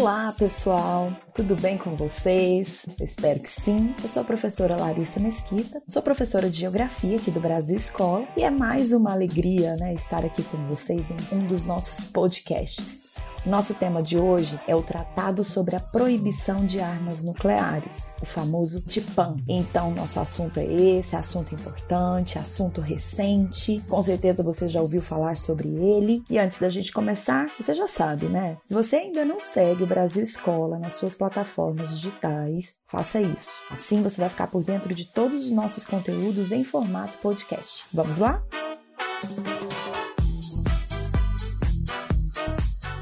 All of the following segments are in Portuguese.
Olá, pessoal! Tudo bem com vocês? Eu espero que sim. Eu sou a professora Larissa Mesquita, sou professora de Geografia aqui do Brasil Escola e é mais uma alegria né, estar aqui com vocês em um dos nossos podcasts. Nosso tema de hoje é o Tratado sobre a Proibição de Armas Nucleares, o famoso TIPAN. Então, nosso assunto é esse, assunto importante, assunto recente. Com certeza você já ouviu falar sobre ele. E antes da gente começar, você já sabe, né? Se você ainda não segue o Brasil Escola nas suas plataformas digitais, faça isso. Assim você vai ficar por dentro de todos os nossos conteúdos em formato podcast. Vamos lá?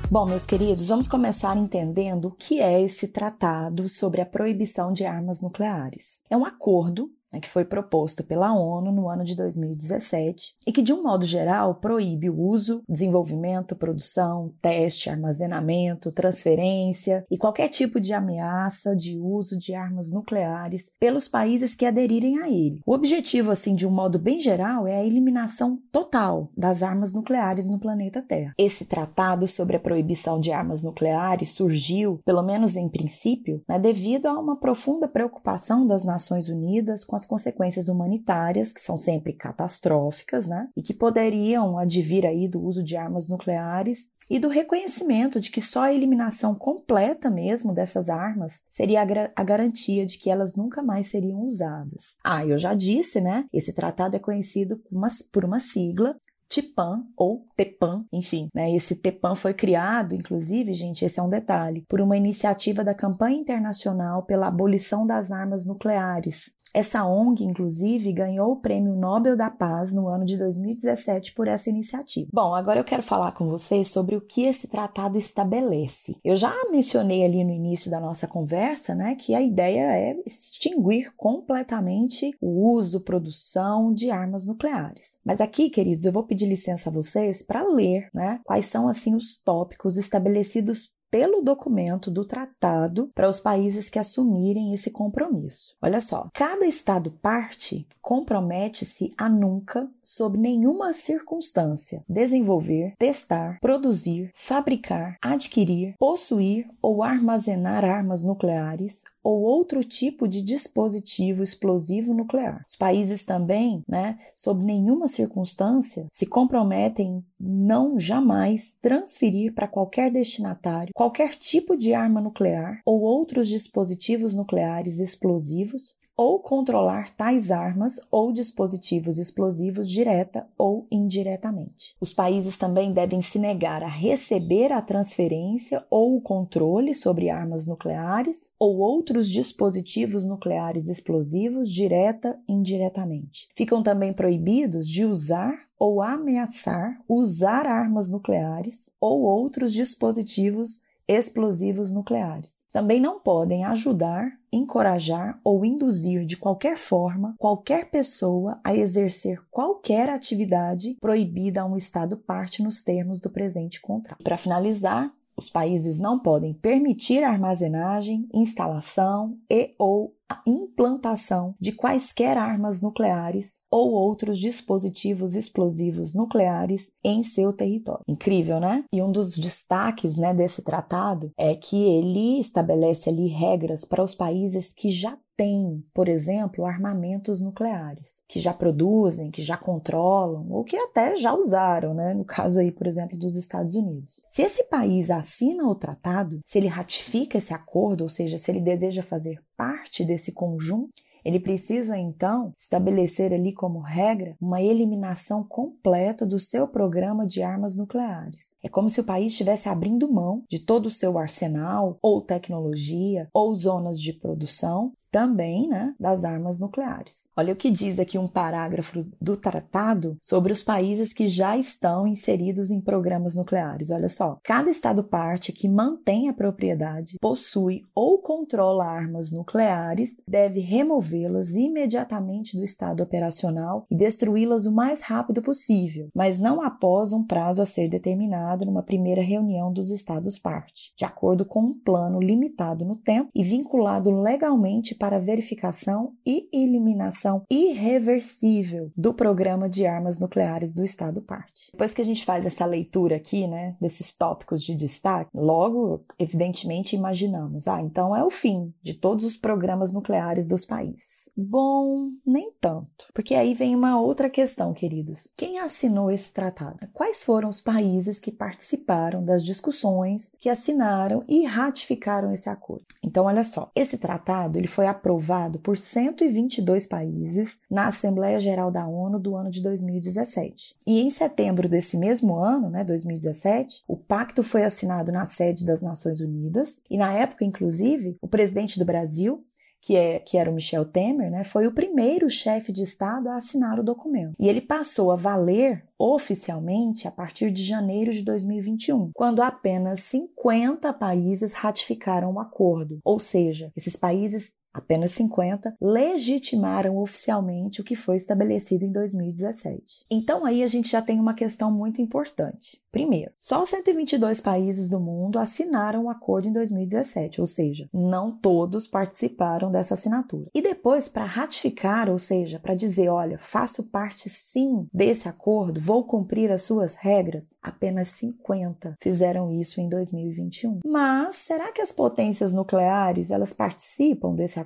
Bom, meus queridos, vamos começar entendendo o que é esse tratado sobre a proibição de armas nucleares. É um acordo que foi proposto pela ONU no ano de 2017 e que, de um modo geral, proíbe o uso, desenvolvimento, produção, teste, armazenamento, transferência e qualquer tipo de ameaça de uso de armas nucleares pelos países que aderirem a ele. O objetivo, assim, de um modo bem geral, é a eliminação total das armas nucleares no planeta Terra. Esse tratado sobre a proibição de armas nucleares surgiu, pelo menos em princípio, né, devido a uma profunda preocupação das Nações Unidas com as consequências humanitárias, que são sempre catastróficas, né? E que poderiam advir aí do uso de armas nucleares e do reconhecimento de que só a eliminação completa mesmo dessas armas seria a, a garantia de que elas nunca mais seriam usadas. Ah, eu já disse, né? Esse tratado é conhecido uma, por uma sigla TIPAN ou TEPAN, enfim, né? Esse TEPAN foi criado, inclusive, gente, esse é um detalhe, por uma iniciativa da campanha internacional pela abolição das armas nucleares, essa ONG, inclusive, ganhou o Prêmio Nobel da Paz no ano de 2017 por essa iniciativa. Bom, agora eu quero falar com vocês sobre o que esse tratado estabelece. Eu já mencionei ali no início da nossa conversa, né, que a ideia é extinguir completamente o uso, produção de armas nucleares. Mas aqui, queridos, eu vou pedir licença a vocês para ler, né, quais são assim os tópicos estabelecidos pelo documento do tratado para os países que assumirem esse compromisso. Olha só, cada Estado parte compromete-se a nunca, sob nenhuma circunstância, desenvolver, testar, produzir, fabricar, adquirir, possuir ou armazenar armas nucleares ou outro tipo de dispositivo explosivo nuclear. Os países também, né, sob nenhuma circunstância, se comprometem não jamais transferir para qualquer destinatário qualquer tipo de arma nuclear ou outros dispositivos nucleares explosivos ou controlar tais armas ou dispositivos explosivos direta ou indiretamente. Os países também devem se negar a receber a transferência ou o controle sobre armas nucleares ou outros dispositivos nucleares explosivos direta e indiretamente. Ficam também proibidos de usar ou ameaçar usar armas nucleares ou outros dispositivos explosivos nucleares. Também não podem ajudar, encorajar ou induzir de qualquer forma qualquer pessoa a exercer qualquer atividade proibida a um Estado parte nos termos do presente contrato. Para finalizar, os países não podem permitir armazenagem, instalação e ou a implantação de quaisquer armas nucleares ou outros dispositivos explosivos nucleares em seu território. Incrível, né? E um dos destaques né, desse tratado é que ele estabelece ali regras para os países que já têm, por exemplo, armamentos nucleares, que já produzem, que já controlam ou que até já usaram, né? No caso aí, por exemplo, dos Estados Unidos. Se esse país assina o tratado, se ele ratifica esse acordo, ou seja, se ele deseja fazer parte desse conjunto, ele precisa então estabelecer ali como regra uma eliminação completa do seu programa de armas nucleares. É como se o país estivesse abrindo mão de todo o seu arsenal, ou tecnologia, ou zonas de produção, também né, das armas nucleares. Olha o que diz aqui um parágrafo do tratado sobre os países que já estão inseridos em programas nucleares. Olha só, cada Estado parte que mantém a propriedade, possui ou controla armas nucleares deve removê-las imediatamente do estado operacional e destruí-las o mais rápido possível, mas não após um prazo a ser determinado numa primeira reunião dos Estados parte, de acordo com um plano limitado no tempo e vinculado legalmente para verificação e eliminação irreversível do programa de armas nucleares do Estado parte. Depois que a gente faz essa leitura aqui, né, desses tópicos de destaque, logo, evidentemente, imaginamos, ah, então é o fim de todos os programas nucleares dos países. Bom, nem tanto, porque aí vem uma outra questão, queridos. Quem assinou esse tratado? Quais foram os países que participaram das discussões, que assinaram e ratificaram esse acordo? Então, olha só, esse tratado ele foi aprovado por 122 países na Assembleia Geral da ONU do ano de 2017. E em setembro desse mesmo ano, né, 2017, o pacto foi assinado na sede das Nações Unidas e na época, inclusive, o presidente do Brasil, que, é, que era o Michel Temer, né, foi o primeiro chefe de Estado a assinar o documento. E ele passou a valer oficialmente a partir de janeiro de 2021, quando apenas 50 países ratificaram o acordo. Ou seja, esses países apenas 50, legitimaram oficialmente o que foi estabelecido em 2017. Então aí a gente já tem uma questão muito importante. Primeiro, só 122 países do mundo assinaram o acordo em 2017, ou seja, não todos participaram dessa assinatura. E depois, para ratificar, ou seja, para dizer, olha, faço parte sim desse acordo, vou cumprir as suas regras, apenas 50 fizeram isso em 2021. Mas será que as potências nucleares, elas participam desse acordo?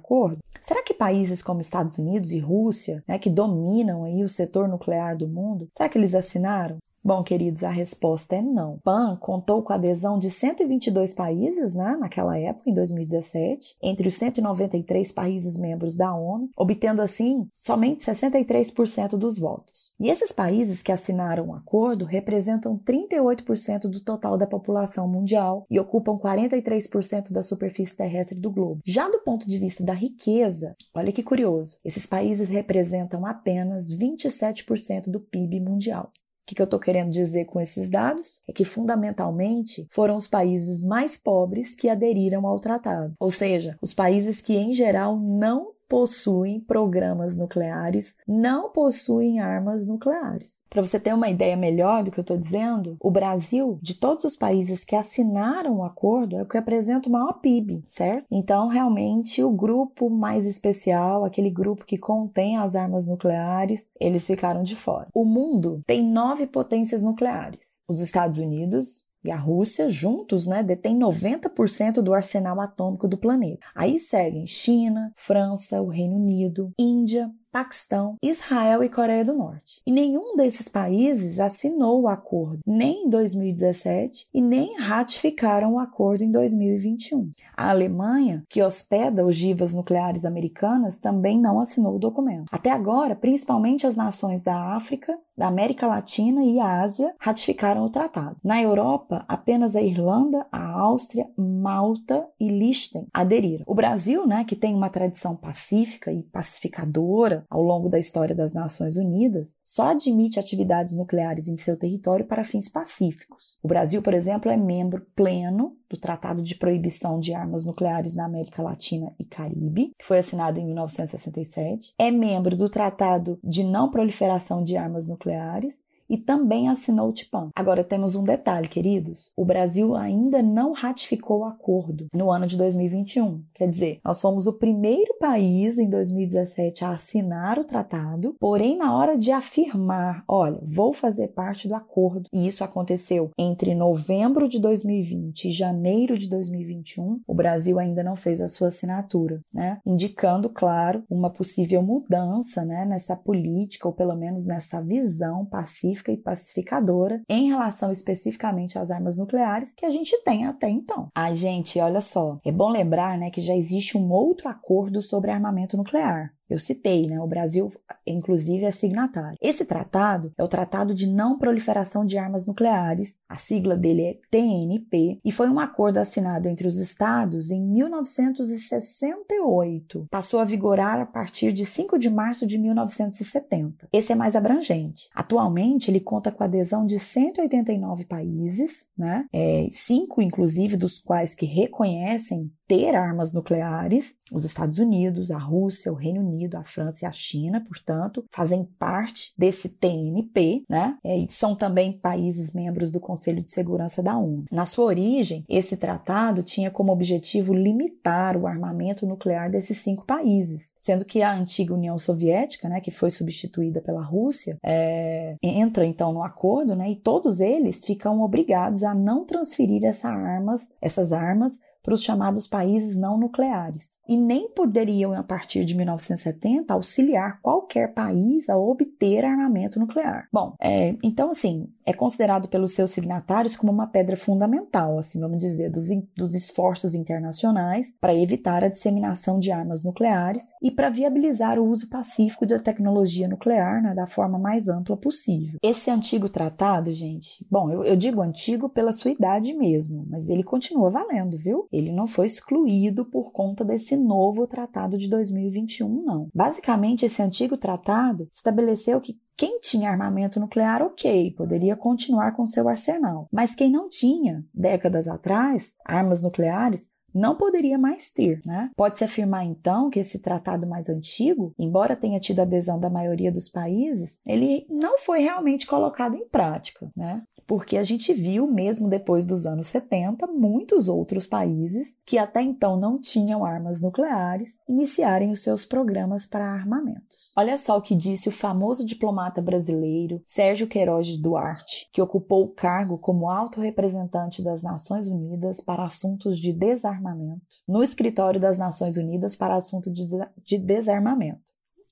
Será que países como Estados Unidos e Rússia, né, que dominam aí o setor nuclear do mundo, será que eles assinaram? Bom, queridos, a resposta é não. PAN contou com a adesão de 122 países né, naquela época, em 2017, entre os 193 países membros da ONU, obtendo assim somente 63% dos votos. E esses países que assinaram o acordo representam 38% do total da população mundial e ocupam 43% da superfície terrestre do globo. Já do ponto de vista da riqueza, olha que curioso, esses países representam apenas 27% do PIB mundial. O que eu estou querendo dizer com esses dados? É que, fundamentalmente, foram os países mais pobres que aderiram ao tratado, ou seja, os países que, em geral, não possuem programas nucleares, não possuem armas nucleares. Para você ter uma ideia melhor do que eu estou dizendo, o Brasil, de todos os países que assinaram o acordo, é o que apresenta o maior PIB, certo? Então, realmente, o grupo mais especial, aquele grupo que contém as armas nucleares, eles ficaram de fora. O mundo tem nove potências nucleares: os Estados Unidos, e a Rússia, juntos, né, detém 90% do arsenal atômico do planeta. Aí seguem China, França, o Reino Unido, Índia, Paquistão, Israel e Coreia do Norte. E nenhum desses países assinou o acordo, nem em 2017 e nem ratificaram o acordo em 2021. A Alemanha, que hospeda ogivas nucleares americanas, também não assinou o documento. Até agora, principalmente as nações da África, da América Latina e Ásia ratificaram o tratado. Na Europa, apenas a Irlanda, a Áustria, Malta e Liechtenstein aderiram. O Brasil, né, que tem uma tradição pacífica e pacificadora, ao longo da história das Nações Unidas, só admite atividades nucleares em seu território para fins pacíficos. O Brasil, por exemplo, é membro pleno do Tratado de Proibição de Armas Nucleares na América Latina e Caribe, que foi assinado em 1967. É membro do Tratado de Não Proliferação de Armas Nucleares e também assinou o TIPAM. Agora temos um detalhe, queridos: o Brasil ainda não ratificou o acordo no ano de 2021. Quer dizer, nós fomos o primeiro país em 2017 a assinar o tratado, porém, na hora de afirmar, olha, vou fazer parte do acordo, e isso aconteceu entre novembro de 2020 e janeiro de 2021, o Brasil ainda não fez a sua assinatura, né? Indicando, claro, uma possível mudança né, nessa política, ou pelo menos nessa visão pacífica pacífica e pacificadora em relação especificamente às armas nucleares que a gente tem até então. Ai, gente, olha só, é bom lembrar, né, que já existe um outro acordo sobre armamento nuclear, eu citei, né? O Brasil, inclusive, é signatário. Esse tratado é o Tratado de Não Proliferação de Armas Nucleares, a sigla dele é TNP, e foi um acordo assinado entre os Estados em 1968. Passou a vigorar a partir de 5 de março de 1970. Esse é mais abrangente. Atualmente, ele conta com a adesão de 189 países, né? É, cinco, inclusive, dos quais que reconhecem ter armas nucleares. Os Estados Unidos, a Rússia, o Reino Unido, a França e a China, portanto, fazem parte desse TNP, né? E são também países membros do Conselho de Segurança da ONU. Na sua origem, esse tratado tinha como objetivo limitar o armamento nuclear desses cinco países, sendo que a antiga União Soviética, né, que foi substituída pela Rússia, é, entra então no acordo, né, e todos eles ficam obrigados a não transferir armas, essas armas para os chamados países não nucleares, e nem poderiam, a partir de 1970, auxiliar qualquer país a obter armamento nuclear. Bom, é, então, assim, é considerado pelos seus signatários como uma pedra fundamental, assim, vamos dizer, dos, dos esforços internacionais para evitar a disseminação de armas nucleares e para viabilizar o uso pacífico da tecnologia nuclear né, da forma mais ampla possível. Esse antigo tratado, gente, bom, eu, eu digo antigo pela sua idade mesmo, mas ele continua valendo, viu? Ele não foi excluído por conta desse novo tratado de 2021, não. Basicamente, esse antigo tratado estabeleceu que quem tinha armamento nuclear, ok, poderia continuar com seu arsenal. Mas quem não tinha, décadas atrás, armas nucleares, não poderia mais ter, né? Pode-se afirmar então que esse tratado mais antigo, embora tenha tido adesão da maioria dos países, ele não foi realmente colocado em prática, né? Porque a gente viu, mesmo depois dos anos 70, muitos outros países que até então não tinham armas nucleares iniciarem os seus programas para armamentos. Olha só o que disse o famoso diplomata brasileiro Sérgio Queiroz Duarte, que ocupou o cargo como alto representante das Nações Unidas para assuntos de desarmamento desarmamento no escritório das Nações Unidas para assunto de, de desarmamento.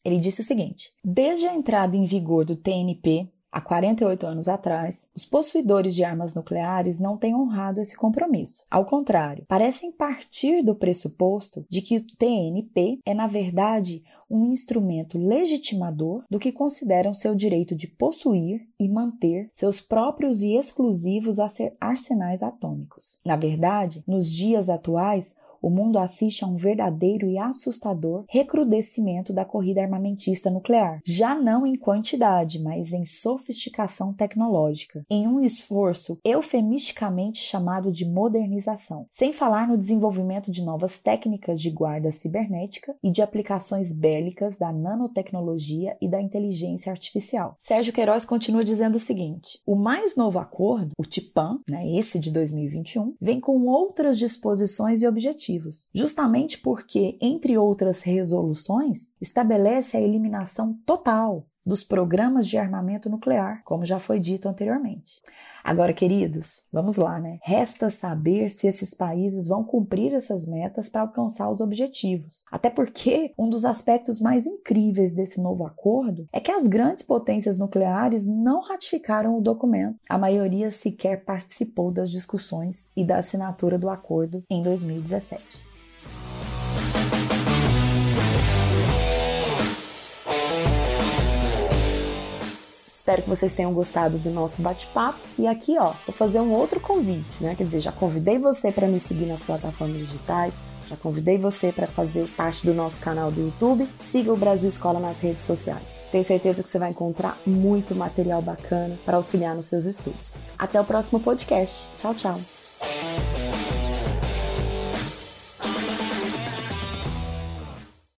Ele disse o seguinte: desde a entrada em vigor do TNP, há 48 anos atrás, os possuidores de armas nucleares não têm honrado esse compromisso. Ao contrário, parecem partir do pressuposto de que o TNP é, na verdade, um instrumento legitimador do que consideram seu direito de possuir e manter seus próprios e exclusivos arsenais atômicos. Na verdade, nos dias atuais, o mundo assiste a um verdadeiro e assustador recrudescimento da corrida armamentista nuclear, já não em quantidade, mas em sofisticação tecnológica, em um esforço eufemisticamente chamado de modernização, sem falar no desenvolvimento de novas técnicas de guarda cibernética e de aplicações bélicas da nanotecnologia e da inteligência artificial. Sérgio Queiroz continua dizendo o seguinte: o mais novo acordo, o TIPAN, né, esse de 2021, vem com outras disposições e objetivos objetivos, justamente porque, entre outras resoluções, estabelece a eliminação total dos programas de armamento nuclear, como já foi dito anteriormente. Agora, queridos, vamos lá, né? Resta saber se esses países vão cumprir essas metas para alcançar os objetivos. Até porque um dos aspectos mais incríveis desse novo acordo é que as grandes potências nucleares não ratificaram o documento. A maioria sequer participou das discussões e da assinatura do acordo em 2017. Espero que vocês tenham gostado do nosso bate-papo. E aqui, ó, vou fazer um outro convite, né? Quer dizer, já convidei você para nos seguir nas plataformas digitais, já convidei você para fazer parte do nosso canal do YouTube. Siga o Brasil Escola nas redes sociais. Tenho certeza que você vai encontrar muito material bacana para auxiliar nos seus estudos. Até o próximo podcast. Tchau, tchau.